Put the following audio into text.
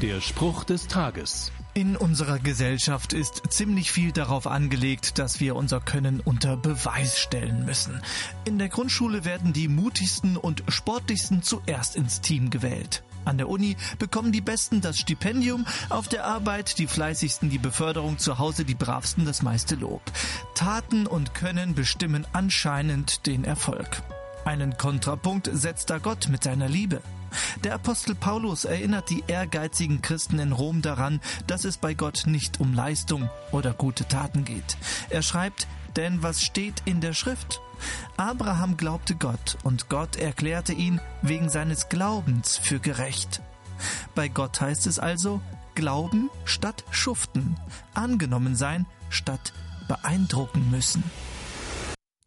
Der Spruch des Tages. In unserer Gesellschaft ist ziemlich viel darauf angelegt, dass wir unser Können unter Beweis stellen müssen. In der Grundschule werden die mutigsten und sportlichsten zuerst ins Team gewählt. An der Uni bekommen die Besten das Stipendium, auf der Arbeit die Fleißigsten die Beförderung, zu Hause die Bravsten das meiste Lob. Taten und Können bestimmen anscheinend den Erfolg. Einen Kontrapunkt setzt da Gott mit seiner Liebe. Der Apostel Paulus erinnert die ehrgeizigen Christen in Rom daran, dass es bei Gott nicht um Leistung oder gute Taten geht. Er schreibt, denn was steht in der Schrift? Abraham glaubte Gott und Gott erklärte ihn wegen seines Glaubens für gerecht. Bei Gott heißt es also, glauben statt schuften, angenommen sein statt beeindrucken müssen.